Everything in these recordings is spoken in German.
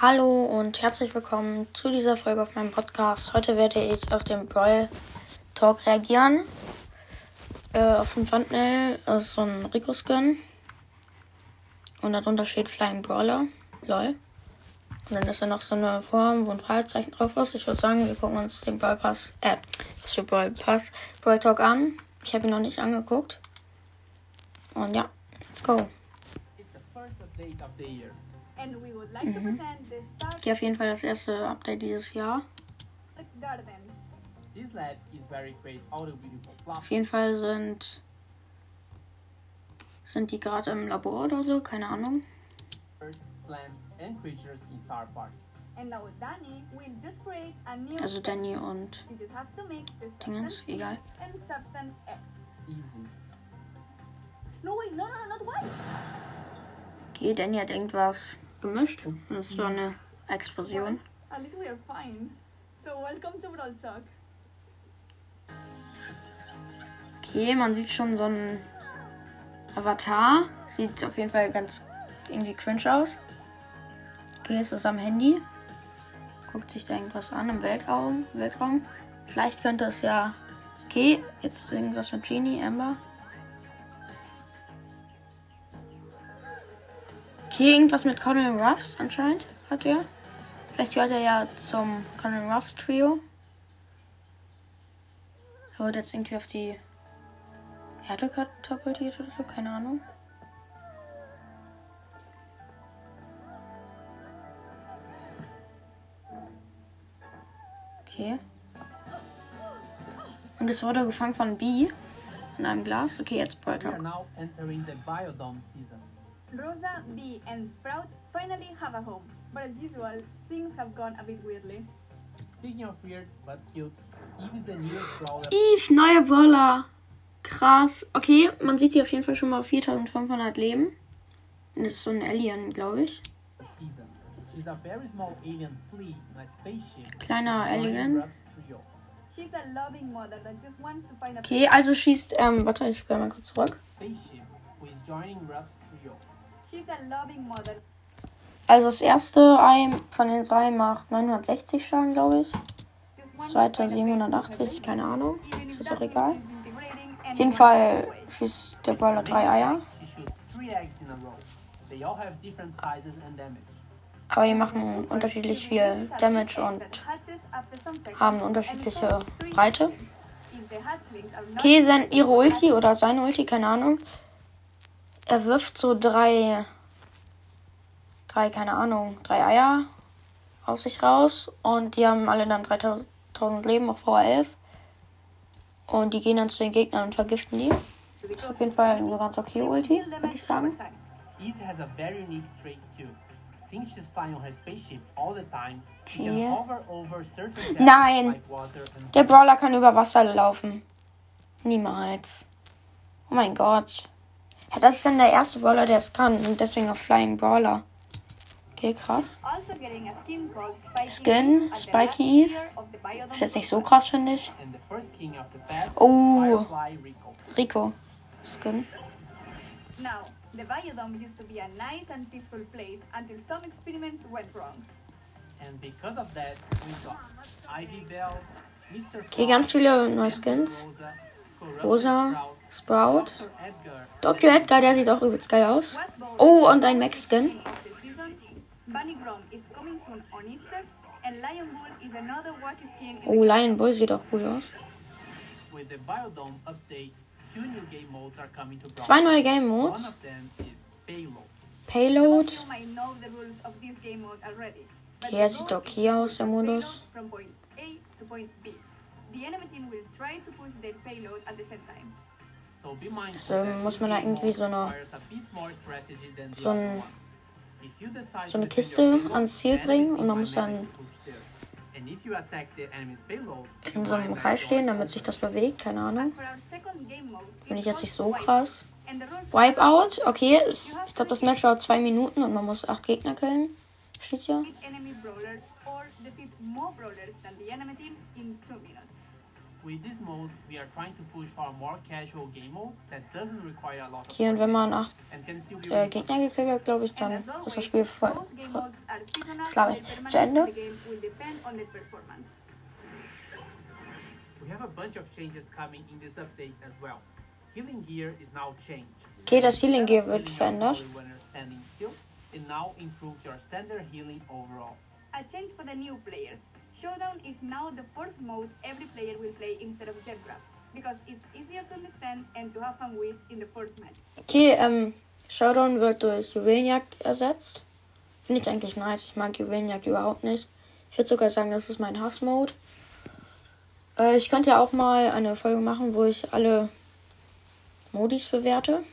Hallo und herzlich willkommen zu dieser Folge auf meinem Podcast. Heute werde ich auf den Brawl Talk reagieren. Äh, auf dem Thumbnail ist so ein Rico-Skin. Und darunter steht Flying Brawler. Lol. Und dann ist da noch so eine Form, wo ein Fragezeichen drauf ist. Ich würde sagen, wir gucken uns den Brawl Pass, äh, was für Brawl Pass, Brawl Talk an. Ich habe ihn noch nicht angeguckt. Und ja, let's go. It's the first update of the year. And we would like to present the Star Hier auf jeden Fall das erste Update dieses Jahr. Auf jeden Fall sind sind die gerade im Labor oder so, keine Ahnung. plants, and creatures in Star Park. And now Danny will just create a new Also Danny und Dingens, egal. and substance X. Easy. No wait, no no no not white. Okay, Danny hat irgendwas gemischt. Das ist so eine Explosion. At least we are fine. So welcome to Brawl Talk. Okay, man sieht schon so einen Avatar. Sieht auf jeden Fall ganz irgendwie cringe aus. Okay, es ist am Handy. Guckt sich da irgendwas an im Weltraum. Weltraum. Vielleicht könnte es ja. Okay, jetzt irgendwas mit Genie, Amber. Irgendwas mit Colin Ruffs anscheinend hat er. Vielleicht gehört er ja zum Colin Ruffs Trio. Er wird jetzt irgendwie auf die Erde katapultiert oder so, keine Ahnung. Okay. Und es wurde gefangen von B in einem Glas. Okay, jetzt We Rosa, Bee, and Sprout finally have a home. But as usual, things have gone a bit weirdly. Speaking of weird but cute, Eve is the newest brawler Eve, neuer Brawler. Krass. Okay, man sieht hier auf jeden Fall schon mal 4500 Leben. Das ist so ein Alien, glaube ich. this season. She's a very small alien flea in a spaceship. Kleiner Alien. Ruff's trio. She's a loving mother that just wants to find a Okay, also schießt, ähm, warte, ich spiele mal kurz zurück. Spaceship who is joining Ruff's trio. She's a loving mother Also das erste Ei von den drei macht 960 Schaden, glaube ich. Das zweite to find a place to put her 780, baby. keine Ahnung. Ist das auch egal. Auf jeden Fall schießt der Brawler drei Eier. Aber die machen unterschiedlich viel Damage und haben unterschiedliche Breite. Okay, sein, ihre Ulti oder seine Ulti, keine Ahnung. Er wirft so drei, drei, keine Ahnung, drei Eier aus sich raus. Und die haben alle dann 3000 Leben auf VR11. Und die gehen dann zu den Gegnern und vergiften die. Ist auf jeden Fall eine ganz okay Ulti, würde ich sagen. Eve has a very unique trait too. Since she's flying on her spaceship all the time, she can hover over certain Nein. Der Brawler kann über Wasser laufen. Niemals. Oh mein Gott. Ja, das ist dann der erste Brawler, der es kann. Und deswegen auch Flying Brawler. Okay, krass. Also Skin, Spiky Eve. Ist jetzt nicht so krass, finde ich. and the first king of the past Oh. Rico. Skin. Now, the Biodome used to be a nice and peaceful place until some experiments went wrong. And because of that, we got Ivy Bell, Mr. Okay, ganz viele neue Skins. Rosa, Sprout. Dr. Edgar, der sieht auch übelst geil aus. Oh, und ein Max-Skin. Oh, Lion Bull sieht auch cool aus. Zwei neue Game Modes. Payload. Okay, er sieht is to aus, der Modus. The enemy team will try to push their payload at the same time. So be mindful So that muss man da irgendwie so eine- so ein- so eine Kiste ans Ziel the bringen enemy und man team muss dann in so einem Kreis stehen, damit sich das bewegt. Keine Ahnung. Finde ich jetzt nicht so krass. Wipeout, okay. Ist, ich glaube, das Match dauert zwei Minuten und man muss acht Gegner killen. Steht hier. Defeat enemy brawlers or defeat more brawlers than the enemy team in two minutes. With this mode, we are trying to push for a more casual game mode that doesn't require a lot of Okay, und wenn man acht and äh, Gegner gekillt hat, glaube ich, dann And ist das Spiel voll. laber and ich. Zu Ende. of the game will depend on the performance. We have a bunch of changes coming in this update as well. Healing gear is now changed. Okay, das Healing Gear wird verändert. it now improves your standard healing overall. A change for the new players. Showdown is now the first mode every player will play instead of Jet Grab, because it's easier to understand and to have fun with in the first match. Okay, ähm, Showdown wird durch Juwelenjagd ersetzt. Finde ich eigentlich nice. Ich mag Juwelenjagd überhaupt nicht. Ich würde sogar sagen, das ist mein Hassmode. Äh, ich könnte ja auch mal eine Folge machen, wo ich alle Modis bewerte.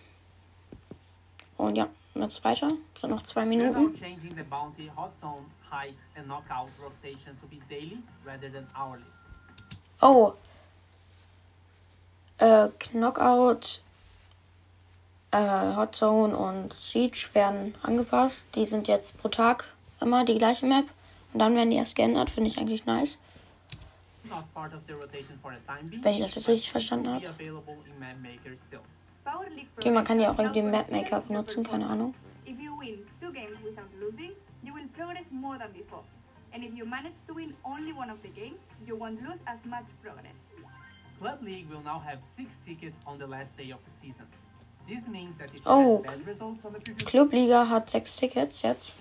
Und ja, jetzt weiter. Es sind noch zwei Minuten. Oh. Äh, Knockout, äh, Hot Zone und Siege werden angepasst. Die sind jetzt pro Tag immer die gleiche Map. Und dann werden die erst geändert. Finde ich eigentlich nice. Not part of the rotation for the time being. Wenn ich das jetzt richtig verstanden habe. Map Maker Okay, man kann ja auch irgendwie considers your benutzen, keine Ahnung. If you win two games without losing, you will progress more than before. And if you manage to win only one of the games, you won't lose as much progress. Club League will now have six tickets on the last day of the season. This means that if you Oh. bad results on the previous Clubliga hat sechs Tickets jetzt.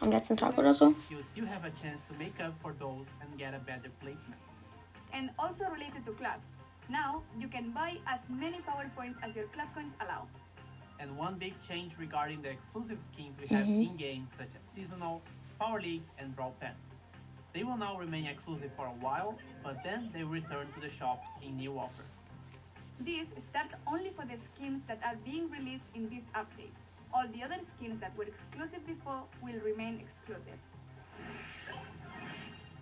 Am letzten Tag oder so. you'll still have a chance to make up for those and get a better placement. And also related to clubs, now you can buy as many power points as your club coins allow. And one big change regarding the exclusive skins we have Mhm. in-game, such as Seasonal, Power League, and Brawl Pass. They will now remain exclusive for a while, but then they will return to the shop in new offers. This starts only for the skins that are being released in this update. All the other skins that were exclusive before will remain exclusive.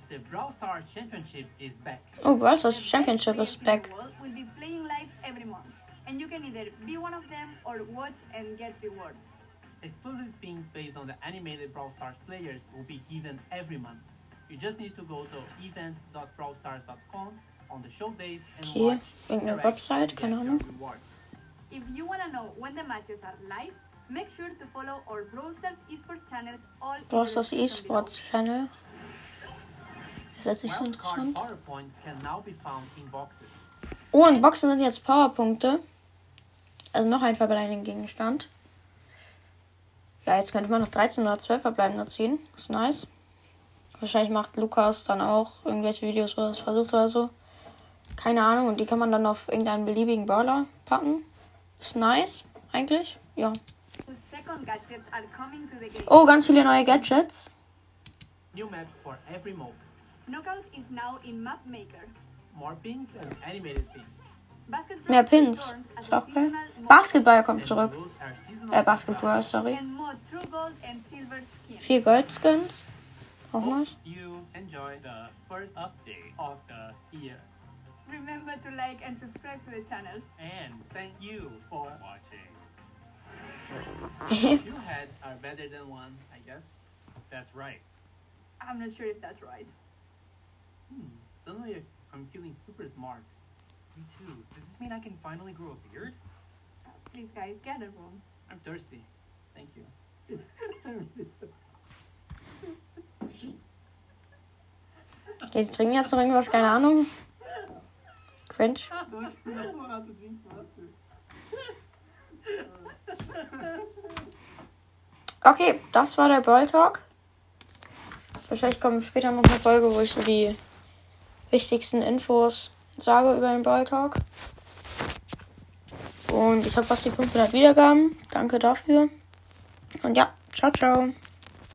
The Brawl Stars Championship is back. Oh, Brawl Stars Championship is back. world will be playing live every month, and you can either be one of them or watch and get rewards. Exclusive pins based on the animated Brawl Stars players will be given every month. You just need to go to event.brawlstars.com on the show days and Okay, watch. irgendeine interact, Website, and keine get your Ahnung. rewards. If you wanna know when the matches are live, make sure to follow our Brawl Stars esports channels all Brawl Stars. Esports Channel. In boxes. Oh, in Boxen sind jetzt Powerpunkte. Also noch ein verbleibender Gegenstand. Ja, jetzt könnte man noch 13 oder 12 verbleibende ziehen. Ist nice. Wahrscheinlich macht Lukas dann auch irgendwelche Videos, wo er es versucht oder so. Keine Ahnung. Und die kann man dann auf irgendeinen beliebigen Brawler packen. Ist nice, eigentlich. Ja. Whose second gadgets are coming to the game. Oh, ganz viele neue Gadgets. New maps for every mode. Knockout is now in Map Maker. More pins and animated pins. Basketball Mehr Pins. returns as Ist auch geil. Basketball kommt And zurück. those Äh, Basketball, sorry. and Gold skins. Vier Goldskins. Auch Hope nice. you enjoy the first update of the year. Remember to like and subscribe to the channel. And thank you for watching. Two heads are better than one, I guess. That's right. I'm not sure if that's right. Hmm, suddenly I'm feeling super smart. Me too. Does this mean I can finally grow a beard? Uh, please, guys, get a room. I'm thirsty. Thank you. Okay, die trinken jetzt noch irgendwas, keine Ahnung. Cringe. Okay, das war der Brawl Talk. Wahrscheinlich kommt später noch eine Folge, wo ich so die wichtigsten Infos sage über den Brawl. Und ich habe fast die 500 Wiedergaben. Danke dafür. Und ja, ciao, ciao.